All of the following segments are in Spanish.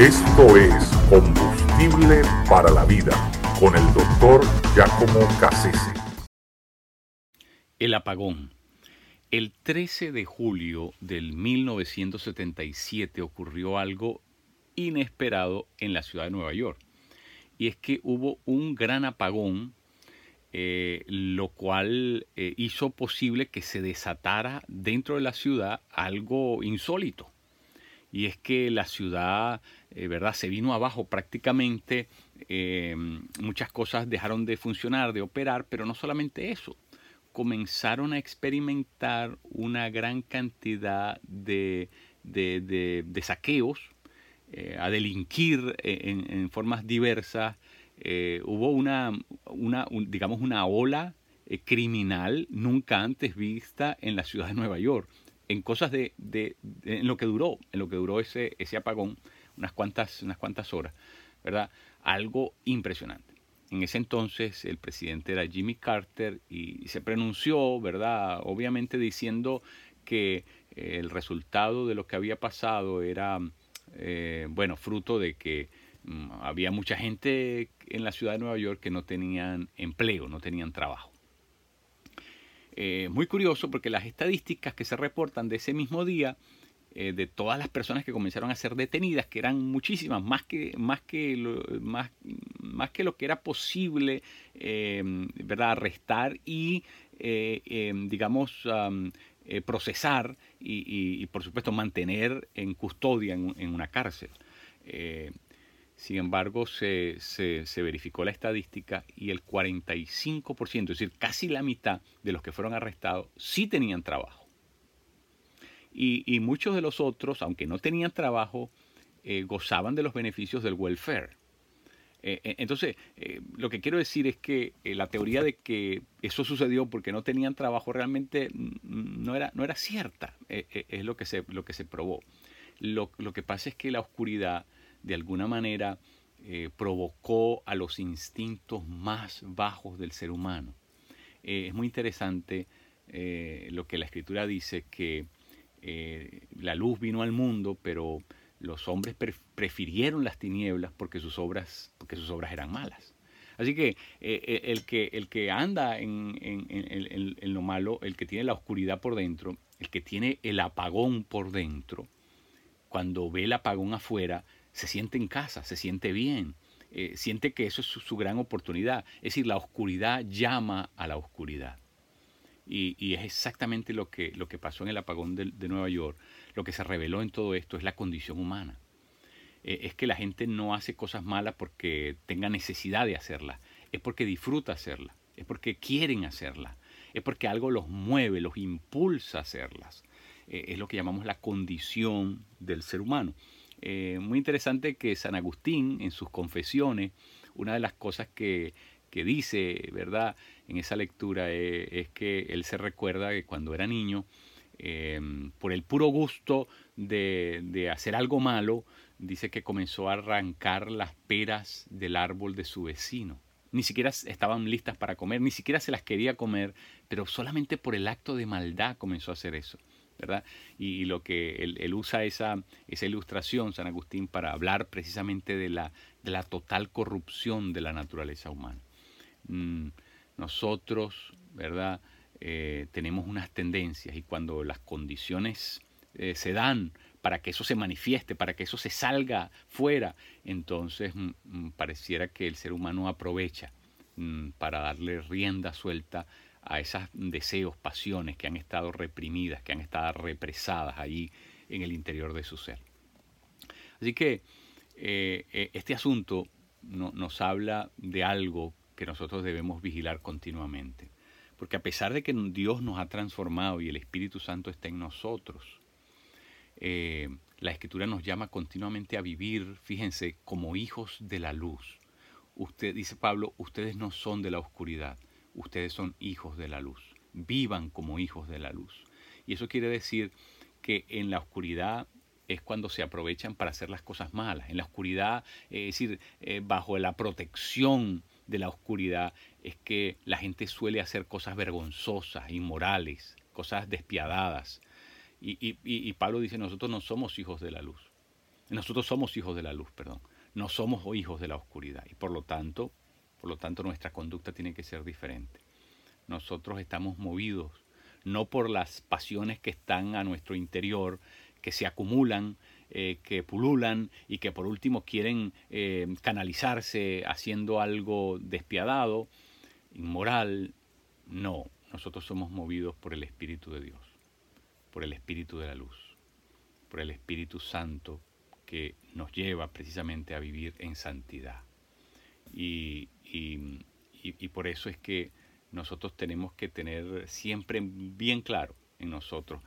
Esto es Combustible para la Vida con el doctor Giacomo Cassese. El apagón. El 13 de julio del 1977 ocurrió algo inesperado en la ciudad de Nueva York. Y es que hubo un gran apagón, eh, lo cual eh, hizo posible que se desatara dentro de la ciudad algo insólito. Y es que la ciudad, eh, ¿verdad? Se vino abajo prácticamente. muchas cosas dejaron de funcionar, de operar, pero no solamente eso comenzaron a experimentar una gran cantidad de, saqueos, eh, a delinquir en, formas diversas. Eh, hubo una, una digamos, una ola eh, criminal nunca antes vista en la ciudad de Nueva York, en cosas de, en lo que duró, en lo que duró ese, ese apagón, unas cuantas, unas cuantas horas, ¿verdad? Algo impresionante. En ese entonces el presidente era Jimmy Carter y se pronunció, ¿verdad? Obviamente diciendo que eh, el resultado de lo que había pasado era, eh, bueno, fruto de que mm, había mucha gente en la ciudad de Nueva York que no tenían empleo, no tenían trabajo. Eh, muy curioso porque las estadísticas que se reportan de ese mismo día eh, de todas las personas que comenzaron a ser detenidas, que eran muchísimas, más que, más que, lo, más, más que lo que era posible eh, ¿verdad? arrestar y, em, digamos, procesar y, por supuesto, mantener en custodia en, una cárcel. Sin embargo, se, se, verificó la estadística y el 45%, es decir, casi la mitad de los que fueron arrestados sí tenían trabajo. Y, muchos de los otros, aunque no tenían trabajo, eh, gozaban de los beneficios del welfare. Eh, eh, entonces, lo que quiero decir es que la teoría de que eso sucedió porque no tenían trabajo realmente no era, no era cierta, es lo que, se, lo que se probó. Lo, lo, que pasa es que la oscuridad, de alguna manera, provocó a los instintos más bajos del ser humano. es muy interesante lo que la escritura dice, que eh, la luz vino al mundo, pero los hombres prefirieron las tinieblas porque sus obras, porque sus obras eran malas. Así que, eh, eh, el que el que anda en, en, lo malo, el que tiene la oscuridad por dentro, el que tiene el apagón por dentro, cuando ve el apagón afuera, se siente en casa, se siente bien, siente que eso es su gran oportunidad. Es decir, la oscuridad llama a la oscuridad. Y, es exactamente lo que, lo que pasó en el apagón de, Nueva York. Lo que se reveló en todo esto es la condición humana. Eh, es que la gente no hace cosas malas porque tenga necesidad de hacerlas. Es porque disfruta hacerlas. Es porque quieren hacerlas. Es porque algo los mueve, los impulsa a hacerlas. Eh, es lo que llamamos la condición del ser humano. Eh, muy interesante que San Agustín en sus confesiones, una de las cosas que, que dice, ¿verdad? En esa lectura eh, es que él se recuerda que cuando era niño, em, por el puro gusto de, de, hacer algo malo, dice que comenzó a arrancar las peras del árbol de su vecino. Ni siquiera estaban listas para comer, ni siquiera se las quería comer, pero solamente por el acto de maldad comenzó a hacer eso. Y, lo que él, usa esa, esa ilustración, San Agustín, para hablar precisamente de la, de la total corrupción de la naturaleza humana. Mm, nosotros, ¿verdad? Eh, tenemos unas tendencias y cuando las condiciones eh, se dan para que eso se manifieste, para que eso se salga fuera, entonces mm, mm, pareciera que el ser humano aprovecha para darle rienda suelta a esos deseos, pasiones que han estado reprimidas, que han estado represadas ahí en el interior de su ser. Así que eh, este asunto nos habla de algo que nosotros debemos vigilar continuamente. Porque a pesar de que Dios nos ha transformado y el Espíritu Santo está en nosotros, eh, la Escritura nos llama continuamente a vivir, fíjense, como hijos de la luz. Usted, dice Pablo, ustedes no son de la oscuridad, ustedes son hijos de la luz. Vivan como hijos de la luz. Y eso quiere decir que en la oscuridad es cuando se aprovechan para hacer las cosas malas. En la oscuridad, es decir, eh, bajo la protección de la oscuridad es que la gente suele hacer cosas vergonzosas, inmorales, cosas despiadadas. Y, Pablo dice, nosotros no somos hijos de la luz. Nosotros somos hijos de la luz, perdón. No somos hijos de la oscuridad. Y por lo tanto, por lo tanto nuestra conducta tiene que ser diferente. Nosotros estamos movidos no por las pasiones que están a nuestro interior, que se acumulan, eh, que pululan y que por último quieren eh, canalizarse haciendo algo despiadado, inmoral. No, nosotros somos movidos por el Espíritu de Dios, por el Espíritu de la luz, por el Espíritu Santo que nos lleva precisamente a vivir en santidad. Y, por eso es que nosotros tenemos que tener siempre bien claro en nosotros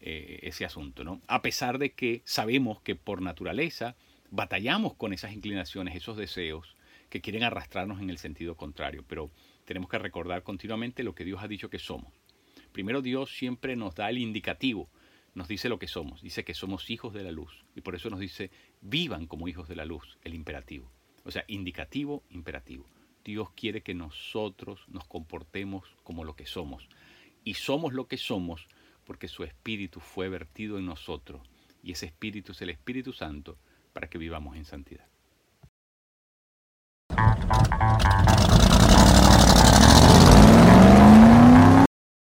eh, ese asunto, ¿no? A pesar de que sabemos que por naturaleza batallamos con esas inclinaciones, esos deseos que quieren arrastrarnos en el sentido contrario, pero tenemos que recordar continuamente lo que Dios ha dicho que somos. Primero Dios siempre nos da el indicativo, nos dice lo que somos, dice que somos hijos de la luz y por eso nos dice vivan como hijos de la luz, el imperativo. O sea, indicativo, imperativo. Dios quiere que nosotros nos comportemos como lo que somos. Y somos lo que somos porque su Espíritu fue vertido en nosotros. Y ese Espíritu es el Espíritu Santo para que vivamos en santidad.